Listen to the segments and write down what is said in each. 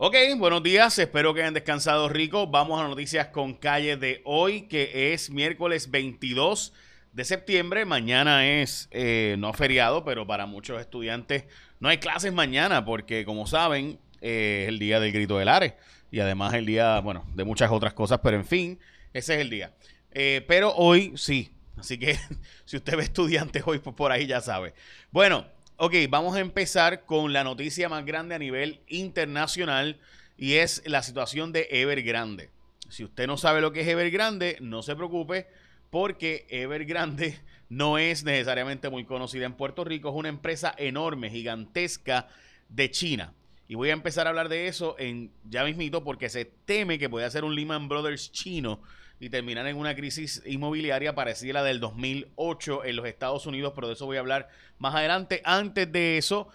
Ok, buenos días, espero que hayan descansado rico. Vamos a noticias con calle de hoy, que es miércoles 22 de septiembre. Mañana es eh, no feriado, pero para muchos estudiantes no hay clases mañana porque, como saben, eh, es el día del grito del Ares y además el día, bueno, de muchas otras cosas, pero en fin, ese es el día. Eh, pero hoy sí, así que si usted ve estudiantes hoy pues por ahí ya sabe. Bueno, Ok, vamos a empezar con la noticia más grande a nivel internacional y es la situación de Evergrande. Si usted no sabe lo que es Evergrande, no se preocupe porque Evergrande no es necesariamente muy conocida en Puerto Rico, es una empresa enorme, gigantesca de China. Y voy a empezar a hablar de eso en ya mismito porque se teme que puede ser un Lehman Brothers chino y terminar en una crisis inmobiliaria parecida a la del 2008 en los Estados Unidos, pero de eso voy a hablar más adelante. Antes de eso,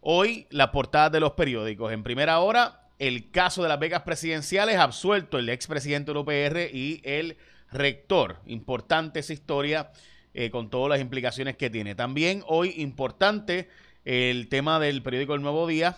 hoy la portada de los periódicos. En primera hora, el caso de las becas presidenciales, absuelto el expresidente del UPR y el rector. Importante esa historia eh, con todas las implicaciones que tiene. También hoy importante el tema del periódico El Nuevo Día.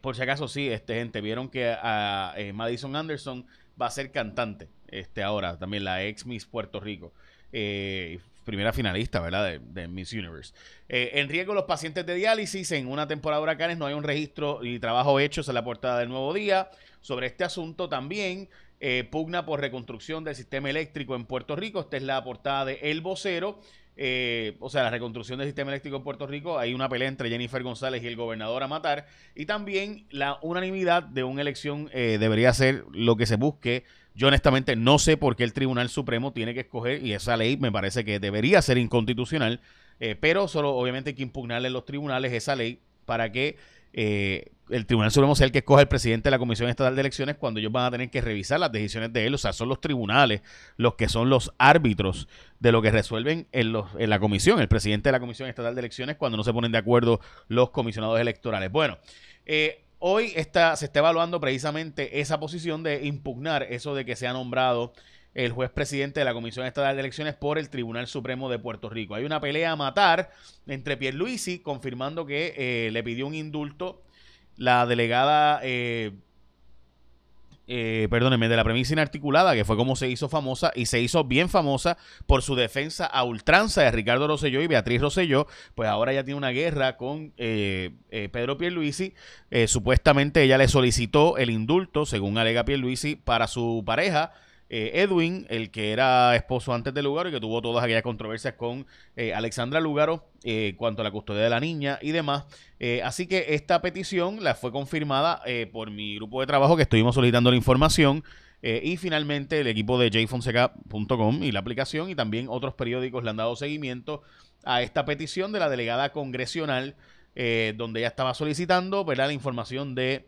por si acaso sí, este gente, vieron que a, eh, Madison Anderson va a ser cantante este ahora, también la ex Miss Puerto Rico. Eh, primera finalista, ¿verdad? De, Miss Universe. Eh, en riesgo los pacientes de diálisis en una temporada de huracanes no hay un registro y trabajo hechos en la portada del Nuevo Día. Sobre este asunto también eh, pugna por reconstrucción del sistema eléctrico en Puerto Rico. Esta es la portada de El Vocero. Eh, o sea, la reconstrucción del sistema eléctrico en Puerto Rico, hay una pelea entre Jennifer González y el gobernador a matar, y también la unanimidad de una elección eh, debería ser lo que se busque. Yo honestamente no sé por qué el Tribunal Supremo tiene que escoger, y esa ley me parece que debería ser inconstitucional, eh, pero solo obviamente hay que impugnarle en los tribunales esa ley para que eh, el Tribunal Supremo sea el que escoge el presidente de la Comisión Estatal de Elecciones cuando ellos van a tener que revisar las decisiones de él. O sea, son los tribunales los que son los árbitros de lo que resuelven en, la comisión, el presidente de la Comisión Estatal de Elecciones, cuando no se ponen de acuerdo los comisionados electorales. Bueno, eh, hoy está, se está evaluando precisamente esa posición de impugnar eso de que se ha nombrado el juez presidente de la Comisión Estatal de Elecciones por el Tribunal Supremo de Puerto Rico. Hay una pelea a matar entre Pierluisi, confirmando que eh, le pidió un indulto la delegada, eh, eh, perdóneme, de la premisa inarticulada, que fue como se hizo famosa y se hizo bien famosa por su defensa a ultranza de Ricardo Rosselló y Beatriz Rosselló, pues ahora ya tiene una guerra con Pedro Pierluisi. supuestamente ella le solicitó el indulto, según alega Pierluisi, para su pareja, eh, Edwin, el que era esposo antes de Lugaro y que tuvo todas aquellas controversias con eh, Alexandra Lugaro eh, cuanto a la custodia de la niña y demás. así que esta petición la fue confirmada por mi grupo de trabajo que estuvimos solicitando la información. y finalmente el equipo de jfonseca.com y la aplicación y también otros periódicos le han dado seguimiento a esta petición de la delegada congresional donde ella estaba solicitando la información de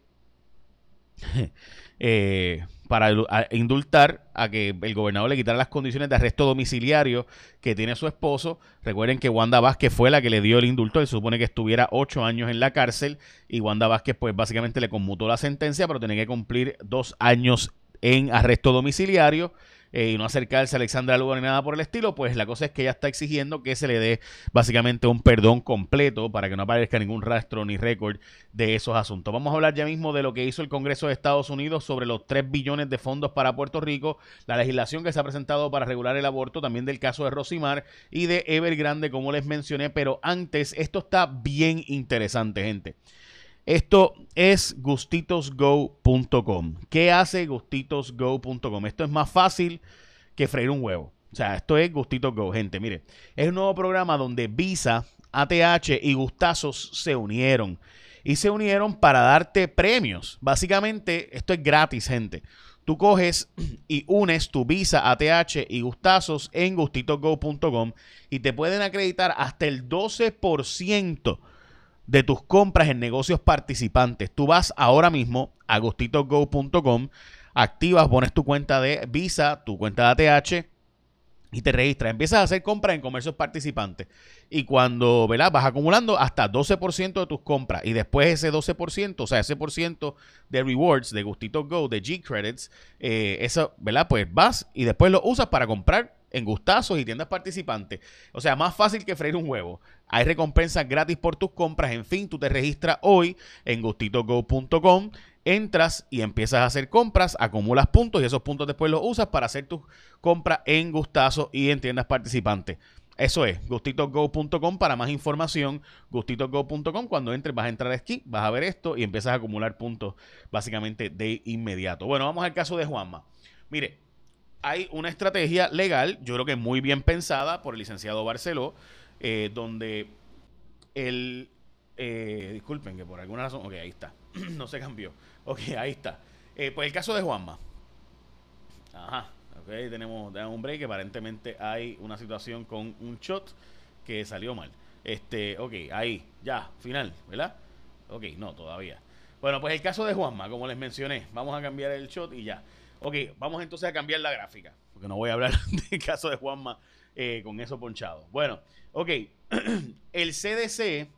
Eh, para indultar a que el gobernador le quitara las condiciones de arresto domiciliario que tiene su esposo. Recuerden que Wanda Vázquez fue la que le dio el indulto, él supone que estuviera ocho años en la cárcel y Wanda Vázquez pues básicamente le conmutó la sentencia, pero tiene que cumplir dos años en arresto domiciliario. Eh, y no acercarse a Alexandra Lugar ni nada por el estilo, pues la cosa es que ella está exigiendo que se le dé básicamente un perdón completo para que no aparezca ningún rastro ni récord de esos asuntos. Vamos a hablar ya mismo de lo que hizo el Congreso de Estados Unidos sobre los 3 billones de fondos para Puerto Rico, la legislación que se ha presentado para regular el aborto, también del caso de Rosimar y de Evergrande, como les mencioné, pero antes, esto está bien interesante, gente. Esto es gustitosgo.com. ¿Qué hace gustitosgo.com? Esto es más fácil que freír un huevo. O sea, esto es Gustitos Go, gente. Mire, es un nuevo programa donde Visa, ATH y Gustazos se unieron. Y se unieron para darte premios. Básicamente, esto es gratis, gente. Tú coges y unes tu Visa, ATH y Gustazos en gustitosgo.com y te pueden acreditar hasta el 12% de tus compras en negocios participantes. Tú vas ahora mismo a gustitogo.com, activas, pones tu cuenta de Visa, tu cuenta de ATH y te registras. Empiezas a hacer compras en comercios participantes. Y cuando ¿verdad? vas acumulando hasta 12% de tus compras. Y después ese 12%, o sea, ese por ciento de rewards de Gustito Go, de G-Credits, eh, eso, ¿verdad? Pues vas y después lo usas para comprar en gustazos y tiendas participantes. O sea, más fácil que freír un huevo. Hay recompensas gratis por tus compras. En fin, tú te registras hoy en gustitogo.com, entras y empiezas a hacer compras, acumulas puntos y esos puntos después los usas para hacer tus compras en Gustazo y en tiendas participantes. Eso es, gustitogo.com para más información, gustitogo.com. Cuando entres vas a entrar aquí, vas a ver esto y empiezas a acumular puntos básicamente de inmediato. Bueno, vamos al caso de Juanma. Mire, hay una estrategia legal, yo creo que muy bien pensada por el licenciado Barceló, eh, donde el... Eh, disculpen que por alguna razón... Ok, ahí está. no se cambió. Ok, ahí está. Eh, pues el caso de Juanma. Ajá. Ok, tenemos, tenemos un break. Aparentemente hay una situación con un shot que salió mal. Este, ok, ahí, ya, final, ¿verdad? Ok, no, todavía. Bueno, pues el caso de Juanma, como les mencioné, vamos a cambiar el shot y ya. Ok, vamos entonces a cambiar la gráfica, porque no voy a hablar del caso de Juanma eh, con eso ponchado. Bueno, ok, el CDC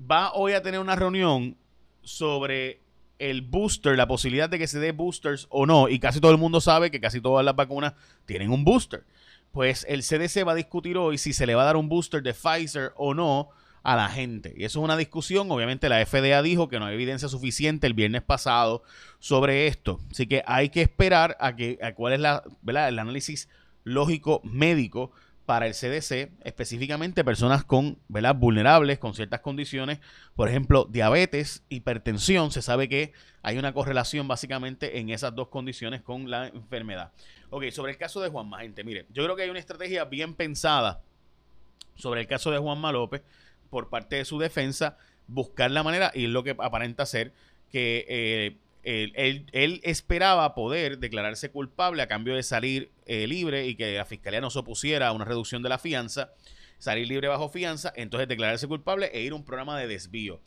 va hoy a tener una reunión sobre el booster, la posibilidad de que se dé boosters o no, y casi todo el mundo sabe que casi todas las vacunas tienen un booster. Pues el CDC va a discutir hoy si se le va a dar un booster de Pfizer o no a la gente. Y eso es una discusión. Obviamente la FDA dijo que no hay evidencia suficiente el viernes pasado sobre esto. Así que hay que esperar a que a cuál es la, el análisis lógico médico para el CDC, específicamente personas con, vulnerables, con ciertas condiciones, por ejemplo, diabetes, hipertensión, se sabe que hay una correlación básicamente en esas dos condiciones con la enfermedad. Ok, sobre el caso de Juanma, gente, mire, yo creo que hay una estrategia bien pensada sobre el caso de Juanma López, por parte de su defensa buscar la manera, y es lo que aparenta ser, que eh, él, esperaba poder declararse culpable a cambio de salir eh, libre y que la fiscalía no se opusiera a una reducción de la fianza, salir libre bajo fianza, entonces declararse culpable e ir a un programa de desvío.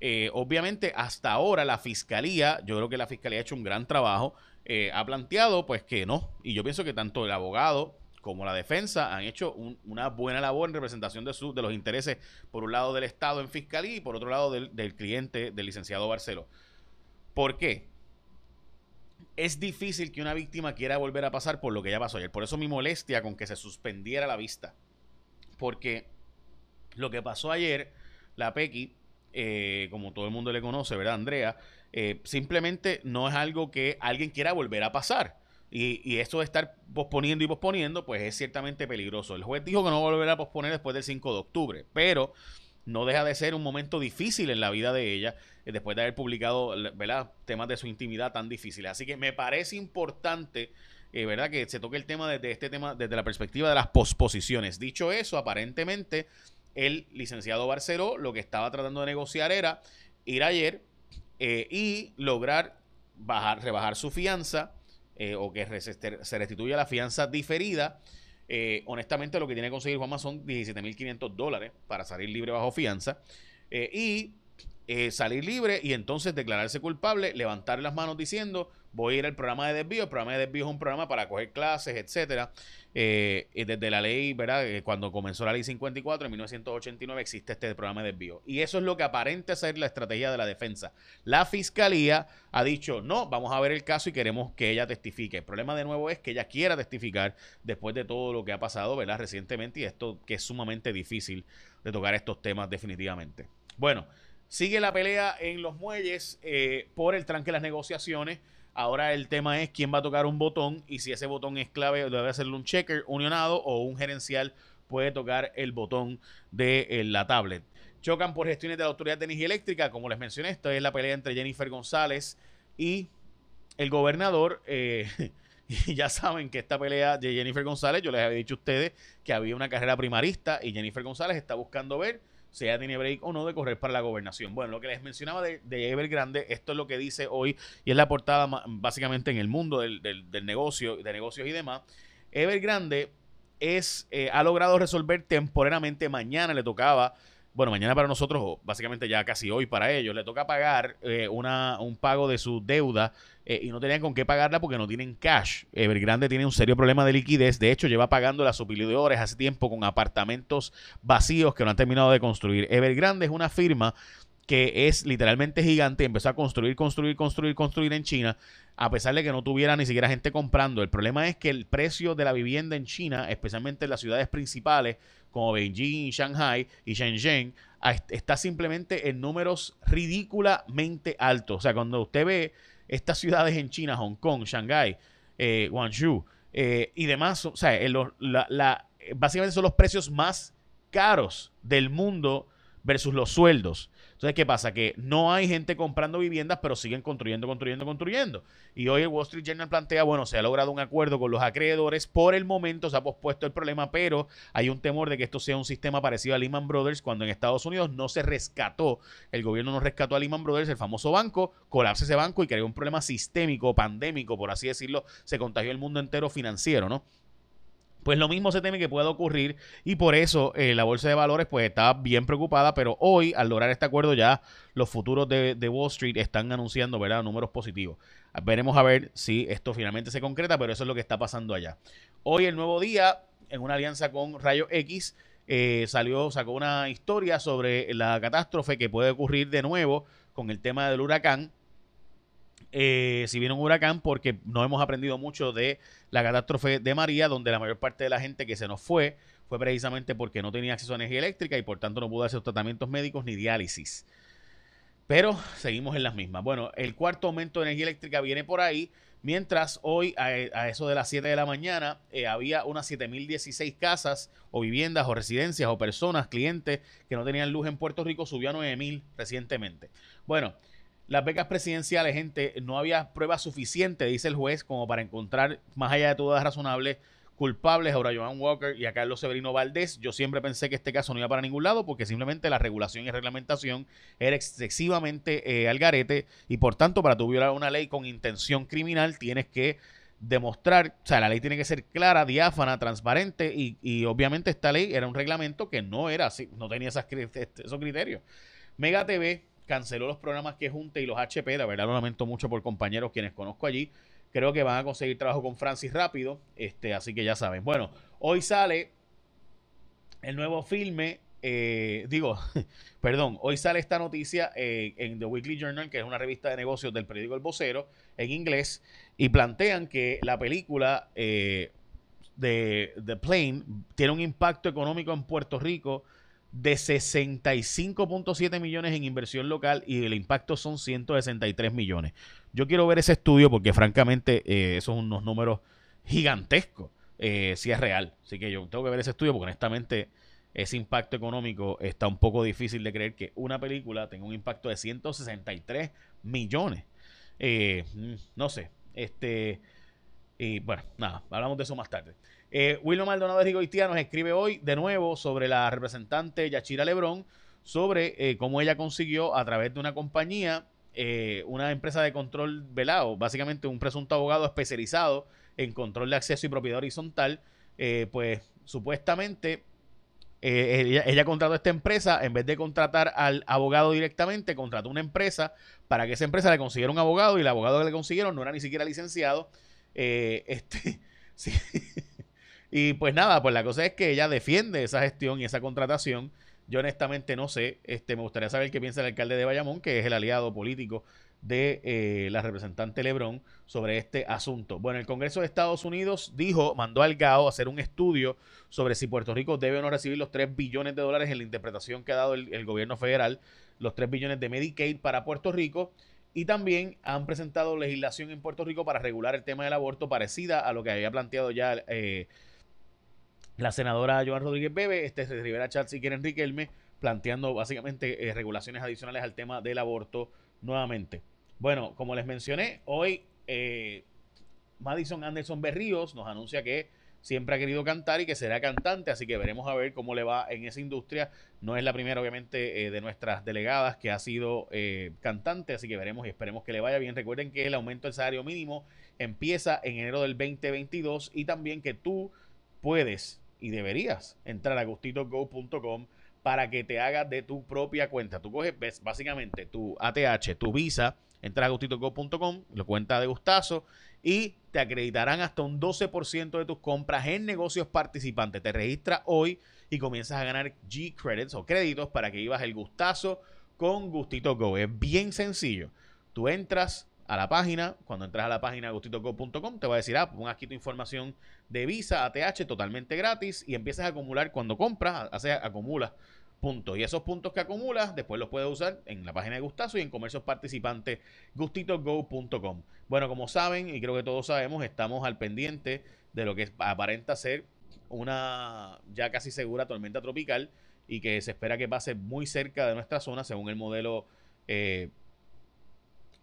Eh, obviamente, hasta ahora la fiscalía, yo creo que la fiscalía ha hecho un gran trabajo, ha planteado pues que no, y yo pienso que tanto el abogado como la defensa han hecho una buena labor en representación de, de los intereses, por un lado del Estado en fiscalía y por otro lado del, cliente, del licenciado Barceló. ¿Por qué? Es difícil que una víctima quiera volver a pasar por lo que ya pasó ayer. Por eso mi molestia con que se suspendiera la vista. Porque lo que pasó ayer, la Pequi, eh, como todo el mundo le conoce, ¿verdad, Andrea? Eh, simplemente no es algo que alguien quiera volver a pasar. Y, y, esto de estar posponiendo y posponiendo, pues es ciertamente peligroso. El juez dijo que no volverá a posponer después del 5 de octubre, pero no deja de ser un momento difícil en la vida de ella, eh, después de haber publicado temas de su intimidad tan difíciles. Así que me parece importante, eh, ¿verdad?, que se toque el tema desde este tema, desde la perspectiva de las posposiciones. Dicho eso, aparentemente, el licenciado Barceló lo que estaba tratando de negociar era ir ayer eh, y lograr bajar, rebajar su fianza eh, o que se restituya la fianza diferida. Eh, honestamente, lo que tiene que conseguir Juanma son 17.500 dólares para salir libre bajo fianza. Eh, y salir libre y entonces declararse culpable, levantar las manos diciendo voy a ir al programa de desvío. El programa de desvío es un programa para coger clases, etcétera. Eh, desde la ley, ¿verdad? Eh, cuando comenzó la ley 54 en 1989 existe este programa de desvío. Y eso es lo que aparente ser la estrategia de la defensa. La fiscalía ha dicho, no, vamos a ver el caso y queremos que ella testifique. El problema de nuevo es que ella quiera testificar después de todo lo que ha pasado, ¿verdad? Recientemente y esto que es sumamente difícil de tocar estos temas definitivamente. Bueno, sigue la pelea en los muelles eh, por el tranque de las negociaciones. Ahora el tema es quién va a tocar un botón y si ese botón es clave, debe hacerle un checker unionado o un gerencial puede tocar el botón de eh, la tablet. Chocan por gestiones de la Autoridad de Energía Eléctrica, como les mencioné, esta es la pelea entre Jennifer González y el gobernador. Eh, y ya saben que esta pelea de Jennifer González, yo les había dicho a ustedes que había una carrera primarista y Jennifer González está buscando ver si ella tiene break o no de correr para la gobernación. Bueno, lo que les mencionaba de, de Evergrande, esto es lo que dice hoy y es la portada básicamente en el mundo del, del, negocio, de negocios y demás. Evergrande es, eh, ha logrado resolver temporalmente, mañana le tocaba bueno, mañana para nosotros, básicamente ya casi hoy para ellos, le toca pagar eh, una, un pago de su deuda eh, y no tenían con qué pagarla porque no tienen cash. Evergrande tiene un serio problema de liquidez. De hecho, lleva pagando las suplidores hace tiempo con apartamentos vacíos que no han terminado de construir. Evergrande es una firma que es literalmente gigante, empezó a construir, construir, construir, construir en China, a pesar de que no tuviera ni siquiera gente comprando. El problema es que el precio de la vivienda en China, especialmente en las ciudades principales, como Beijing, Shanghai y Shenzhen, está simplemente en números ridículamente altos. O sea, cuando usted ve estas ciudades en China, Hong Kong, Shanghai, eh, Guangzhou eh, y demás, o sea, básicamente son los precios más caros del mundo versus los sueldos. Entonces, ¿qué pasa? Que no hay gente comprando viviendas, pero siguen construyendo, construyendo, construyendo. Y hoy el Wall Street Journal plantea, bueno, se ha logrado un acuerdo con los acreedores. Por el momento se ha pospuesto el problema, pero hay un temor de que esto sea un sistema parecido a Lehman Brothers, cuando en Estados Unidos no se rescató, el gobierno no rescató a Lehman Brothers, el famoso banco, colapsa ese banco y creó un problema sistémico, pandémico, por así decirlo, se contagió el mundo entero financiero, ¿no? Pues lo mismo se teme que pueda ocurrir y por eso eh, la bolsa de valores pues está bien preocupada, pero hoy al lograr este acuerdo ya los futuros de, Wall Street están anunciando ¿verdad? números positivos. Veremos a ver si esto finalmente se concreta, pero eso es lo que está pasando allá. Hoy el nuevo día, en una alianza con Rayo X, eh, salió, sacó una historia sobre la catástrofe que puede ocurrir de nuevo con el tema del huracán eh, si viene un huracán, porque no hemos aprendido mucho de la catástrofe de María, donde la mayor parte de la gente que se nos fue fue precisamente porque no tenía acceso a energía eléctrica y por tanto no pudo hacer tratamientos médicos ni diálisis. Pero seguimos en las mismas. Bueno, el cuarto aumento de energía eléctrica viene por ahí, mientras hoy a, eso de las 7 de la mañana eh, había unas 7.016 casas o viviendas o residencias o personas, clientes que no tenían luz en Puerto Rico, subió a 9.000 recientemente. Bueno, las becas presidenciales, gente, no había prueba suficiente, dice el juez, como para encontrar, más allá de todo razonable, culpables a Joan Walker y a Carlos Severino Valdés. Yo siempre pensé que este caso no iba para ningún lado porque simplemente la regulación y reglamentación era excesivamente eh, al garete y por tanto para tú violar una ley con intención criminal tienes que demostrar, o sea, la ley tiene que ser clara, diáfana, transparente y, obviamente esta ley era un reglamento que no era así, no tenía esas, esos criterios. Mega TV canceló los programas que junte y los HP. La verdad lo lamento mucho por compañeros quienes conozco allí. Creo que van a conseguir trabajo con Francis rápido. Este, así que ya saben. Bueno, hoy sale el nuevo filme. Eh, digo, perdón, hoy sale esta noticia eh, en The Weekly Journal, que es una revista de negocios del periódico El Vocero, en inglés, y plantean que la película eh, de The Plane tiene un impacto económico en Puerto Rico de 65.7 millones en inversión local y el impacto son 163 millones. Yo quiero ver ese estudio porque francamente eh, son unos números gigantescos eh, si es real. Así que yo tengo que ver ese estudio porque honestamente ese impacto económico está un poco difícil de creer que una película tenga un impacto de 163 millones. Eh, mm, no sé. Este, y bueno, nada, hablamos de eso más tarde. Eh, Maldonado de Rigoitia nos escribe hoy de nuevo sobre la representante Yachira Lebrón, sobre eh, cómo ella consiguió a través de una compañía, eh, una empresa de control velado, básicamente un presunto abogado especializado en control de acceso y propiedad horizontal, eh, pues supuestamente ella, ella, contrató a esta empresa, en vez de contratar al abogado directamente, contrató una empresa para que esa empresa le consiguiera un abogado y el abogado que le consiguieron no era ni siquiera licenciado. este, sí. Y pues nada, pues la cosa es que ella defiende esa gestión y esa contratación. Yo honestamente no sé, este, me gustaría saber qué piensa el alcalde de Bayamón, que es el aliado político de eh, la representante Lebrón sobre este asunto. Bueno, el Congreso de Estados Unidos dijo, mandó al GAO a hacer un estudio sobre si Puerto Rico debe o no recibir los 3 billones de dólares en la interpretación que ha dado el, gobierno federal, los 3 billones de Medicaid para Puerto Rico. Y también han presentado legislación en Puerto Rico para regular el tema del aborto parecida a lo que había planteado ya eh, la senadora Joan Rodríguez Bebe, este Rivera Chatz y Keren Riquelme, planteando básicamente eh, regulaciones adicionales al tema del aborto nuevamente. Bueno, como les mencioné, hoy eh, Madison Anderson Berríos nos anuncia que siempre ha querido cantar y que será cantante, así que veremos a ver cómo le va en esa industria. No es la primera, obviamente, eh, de nuestras delegadas que ha sido cantante, así que veremos y esperemos que le vaya bien. Recuerden que el aumento del salario mínimo empieza en enero del 2022 y también que tú puedes y deberías entrar a gustitogo.com para que te hagas de tu propia cuenta. Tú coges básicamente tu ATH, tu visa, entras a gustitogo.com, lo cuenta de gustazo y te acreditarán hasta un 12% de tus compras en negocios participantes. Te registras hoy y comienzas a ganar G credits o créditos para que ibas el gustazo con Gustito Go. Es bien sencillo. Tú entras a la página. Cuando entras a la página gustitosgo.com te va a decir, ah, pon aquí tu información de Visa, ATH, totalmente gratis y empiezas a acumular cuando compras, hace, acumulas puntos. Y esos puntos que acumulas, después los puedes usar en la página de Gustazo y en comercios participantes gustitosgo.com. Bueno, como saben, y creo que todos sabemos, estamos al pendiente de lo que aparenta ser una ya casi segura tormenta tropical y que se espera que pase muy cerca de nuestra zona según el modelo eh,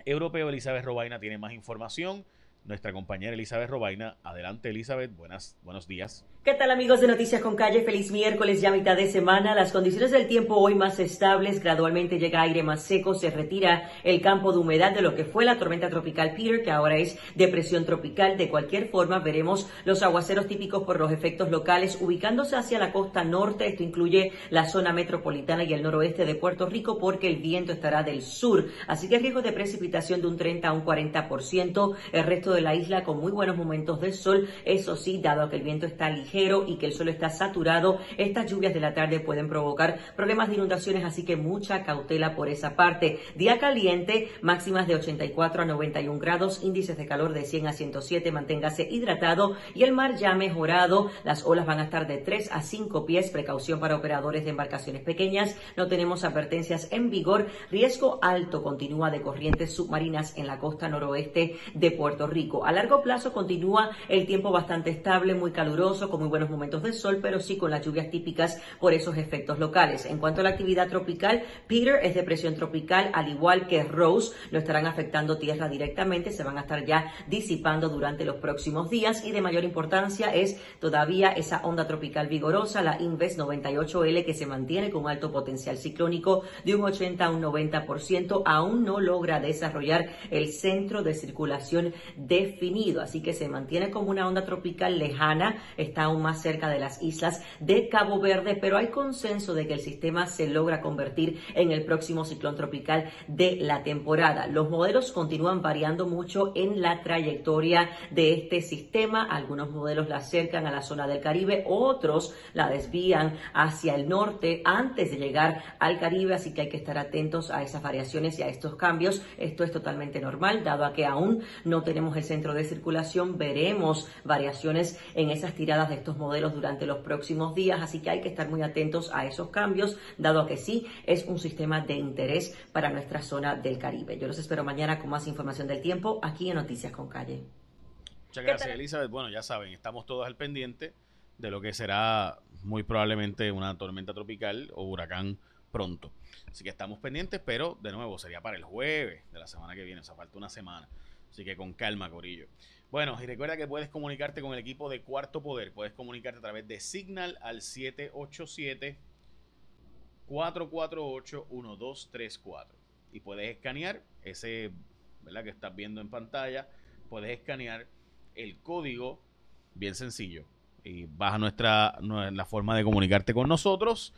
europeo. Elizabeth Robaina tiene más información. Nuestra compañera Elizabeth Robaina. Adelante Elizabeth, buenas, buenos días. ¿Qué tal amigos de Noticias con Calle? Feliz miércoles, ya mitad de semana. Las condiciones del tiempo hoy más estables, gradualmente llega aire más seco, se retira el campo de humedad de lo que fue la tormenta tropical Peter, que ahora es depresión tropical. De cualquier forma, veremos los aguaceros típicos por los efectos locales ubicándose hacia la costa norte. Esto incluye la zona metropolitana y el noroeste de Puerto Rico porque el viento estará del sur. Así que riesgo de precipitación de un 30 a un 40%. El resto de la isla con muy buenos momentos de sol. Eso sí, dado que el viento está ligero y que el suelo está saturado, estas lluvias de la tarde pueden provocar problemas de inundaciones, así que mucha cautela por esa parte. Día caliente, máximas de 84 a 91 grados, índices de calor de 100 a 107, manténgase hidratado y el mar ya mejorado. Las olas van a estar de 3 a 5 pies, precaución para operadores de embarcaciones pequeñas. No tenemos advertencias en vigor. Riesgo alto continúa de corrientes submarinas en la costa noroeste de Puerto Rico. A largo plazo continúa el tiempo bastante estable, muy caluroso, como buenos momentos de sol, pero sí con las lluvias típicas por esos efectos locales. En cuanto a la actividad tropical, Peter es depresión tropical, al igual que Rose, no estarán afectando tierra directamente, se van a estar ya disipando durante los próximos días y de mayor importancia es todavía esa onda tropical vigorosa, la Inves 98L, que se mantiene con alto potencial ciclónico de un 80 a un 90%, aún no logra desarrollar el centro de circulación definido, así que se mantiene como una onda tropical lejana, está más cerca de las islas de Cabo Verde, pero hay consenso de que el sistema se logra convertir en el próximo ciclón tropical de la temporada. Los modelos continúan variando mucho en la trayectoria de este sistema. Algunos modelos la acercan a la zona del Caribe, otros la desvían hacia el norte antes de llegar al Caribe, así que hay que estar atentos a esas variaciones y a estos cambios. Esto es totalmente normal, dado a que aún no tenemos el centro de circulación, veremos variaciones en esas tiradas de estos modelos durante los próximos días, así que hay que estar muy atentos a esos cambios, dado que sí es un sistema de interés para nuestra zona del Caribe. Yo los espero mañana con más información del tiempo aquí en Noticias con Calle. Muchas gracias, Elizabeth. Bueno, ya saben, estamos todos al pendiente de lo que será muy probablemente una tormenta tropical o huracán pronto. Así que estamos pendientes, pero de nuevo sería para el jueves de la semana que viene, o sea, falta una semana. Así que con calma, Corillo. Bueno, y recuerda que puedes comunicarte con el equipo de Cuarto Poder. Puedes comunicarte a través de Signal al 787 448 1234. Y puedes escanear ese, ¿verdad? Que estás viendo en pantalla. Puedes escanear el código, bien sencillo. Y vas a nuestra, la forma de comunicarte con nosotros.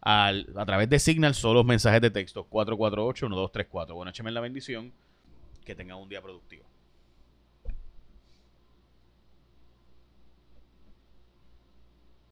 Al, a través de Signal, solo los mensajes de texto 448-1234. Bueno, écheme la bendición. Que tengan un día productivo.